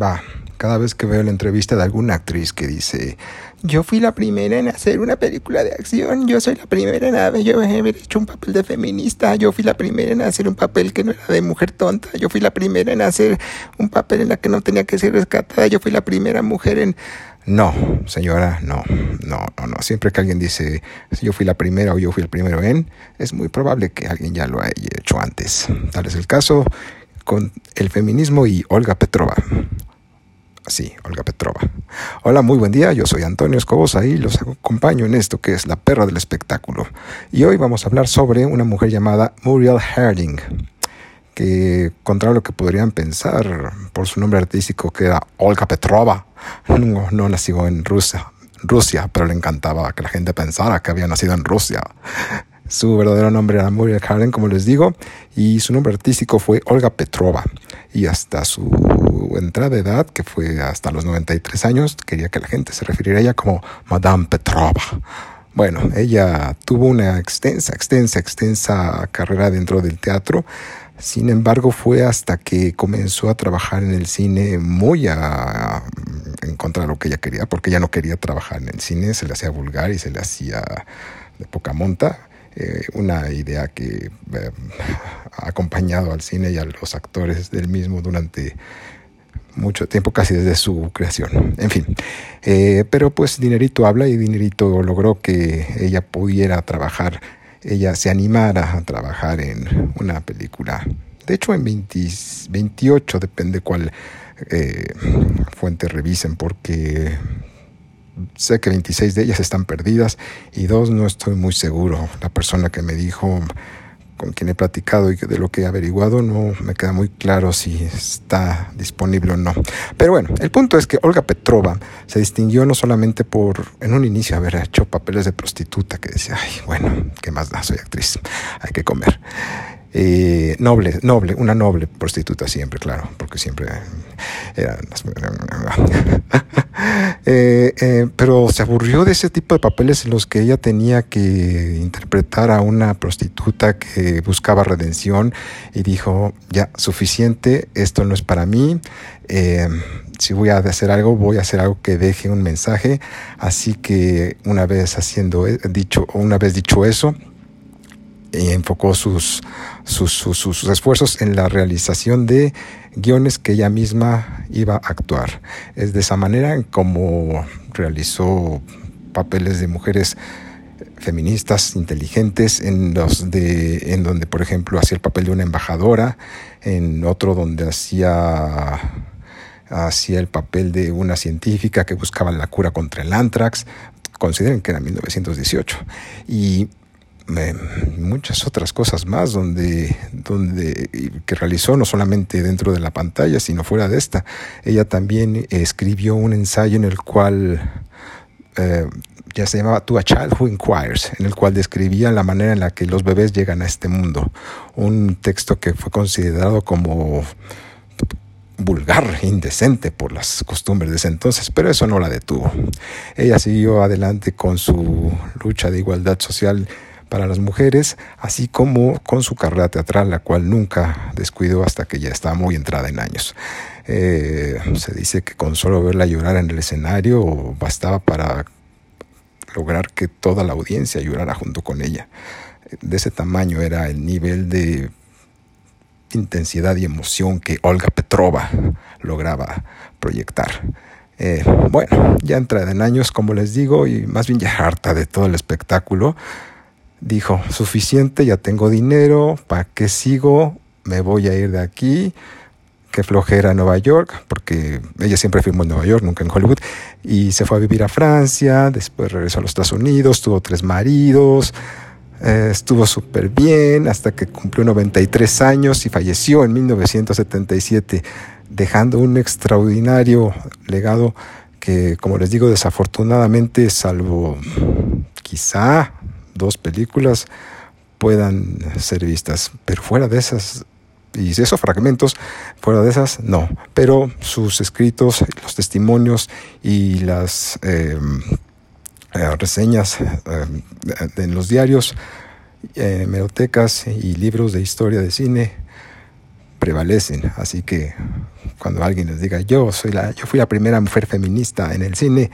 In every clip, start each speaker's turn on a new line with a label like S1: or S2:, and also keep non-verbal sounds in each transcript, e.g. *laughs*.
S1: Va, cada vez que veo la entrevista de alguna actriz que dice, yo fui la primera en hacer una película de acción, yo soy la primera en haber hecho un papel de feminista, yo fui la primera en hacer un papel que no era de mujer tonta, yo fui la primera en hacer un papel en la que no tenía que ser rescatada, yo fui la primera mujer en... No, señora, no, no, no, no. Siempre que alguien dice yo fui la primera o yo fui el primero en, es muy probable que alguien ya lo haya hecho antes. Tal es el caso con el feminismo y Olga Petrova. Sí, Olga Petrova. Hola, muy buen día. Yo soy Antonio Escobosa y los acompaño en esto que es la perra del espectáculo. Y hoy vamos a hablar sobre una mujer llamada Muriel Herding, que contra lo que podrían pensar por su nombre artístico que era Olga Petrova, no, no nació en Rusia, Rusia, pero le encantaba que la gente pensara que había nacido en Rusia. Su verdadero nombre era Muriel Karen, como les digo, y su nombre artístico fue Olga Petrova. Y hasta su entrada de edad, que fue hasta los 93 años, quería que la gente se refiriera a ella como Madame Petrova. Bueno, ella tuvo una extensa, extensa, extensa carrera dentro del teatro. Sin embargo, fue hasta que comenzó a trabajar en el cine muy en contra de lo que ella quería, porque ella no quería trabajar en el cine, se le hacía vulgar y se le hacía de poca monta. Eh, una idea que eh, ha acompañado al cine y a los actores del mismo durante mucho tiempo, casi desde su creación. En fin, eh, pero pues dinerito habla y dinerito logró que ella pudiera trabajar, ella se animara a trabajar en una película. De hecho, en 28, depende cuál fuente revisen, porque sé que 26 de ellas están perdidas y dos no estoy muy seguro. La persona que me dijo con quien he platicado y de lo que he averiguado no me queda muy claro si está disponible o no. Pero bueno, el punto es que Olga Petrova se distinguió no solamente por en un inicio haber hecho papeles de prostituta que decía, ay, bueno, ¿qué más da? Soy actriz, hay que comer. Eh, noble, noble, una noble prostituta siempre, claro, porque siempre era... *laughs* Eh, eh, pero se aburrió de ese tipo de papeles en los que ella tenía que interpretar a una prostituta que buscaba redención y dijo, ya, suficiente, esto no es para mí, si voy a hacer algo, voy a hacer algo que deje un mensaje, así que una vez haciendo dicho, una vez dicho eso, enfocó sus, sus, sus, esfuerzos en la realización de guiones que ella misma iba a actuar. Es de esa manera como realizó papeles de mujeres feministas inteligentes en los de en donde por ejemplo hacía el papel de una embajadora en otro donde hacía hacía el papel de una científica que buscaba la cura contra el anthrax consideren que era 1918 y muchas otras cosas más donde, donde que realizó no solamente dentro de la pantalla sino fuera de esta ella también escribió un ensayo en el cual eh, ya se llamaba To a Child Who Inquires, en el cual describía la manera en la que los bebés llegan a este mundo. Un texto que fue considerado como vulgar, indecente por las costumbres de ese entonces, pero eso no la detuvo. Ella siguió adelante con su lucha de igualdad social para las mujeres, así como con su carrera teatral, la cual nunca descuidó hasta que ya estaba muy entrada en años. Eh, se dice que con solo verla llorar en el escenario bastaba para lograr que toda la audiencia llorara junto con ella. De ese tamaño era el nivel de intensidad y emoción que Olga Petrova lograba proyectar. Eh, bueno, ya entrada en años, como les digo, y más bien ya harta de todo el espectáculo, dijo, suficiente, ya tengo dinero, ¿para qué sigo? Me voy a ir de aquí. Qué flojera a Nueva York, porque ella siempre firmó en Nueva York, nunca en Hollywood. Y se fue a vivir a Francia, después regresó a los Estados Unidos, tuvo tres maridos, eh, estuvo súper bien hasta que cumplió 93 años y falleció en 1977, dejando un extraordinario legado que, como les digo, desafortunadamente, salvo quizá dos películas puedan ser vistas. Pero fuera de esas, y esos fragmentos, fuera de esas, no. Pero sus escritos, los testimonios y las eh, eh, reseñas eh, en los diarios, merotecas y libros de historia de cine prevalecen. Así que cuando alguien les diga, yo, soy la, yo fui la primera mujer feminista en el cine,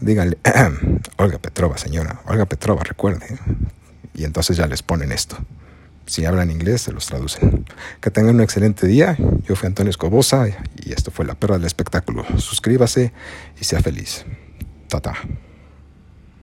S1: díganle, *clears throat* Olga Petrova, señora, Olga Petrova, recuerde. Y entonces ya les ponen esto. Si hablan inglés, se los traducen. Que tengan un excelente día. Yo fui Antonio Escobosa y esto fue La Perra del Espectáculo. Suscríbase y sea feliz. Tata.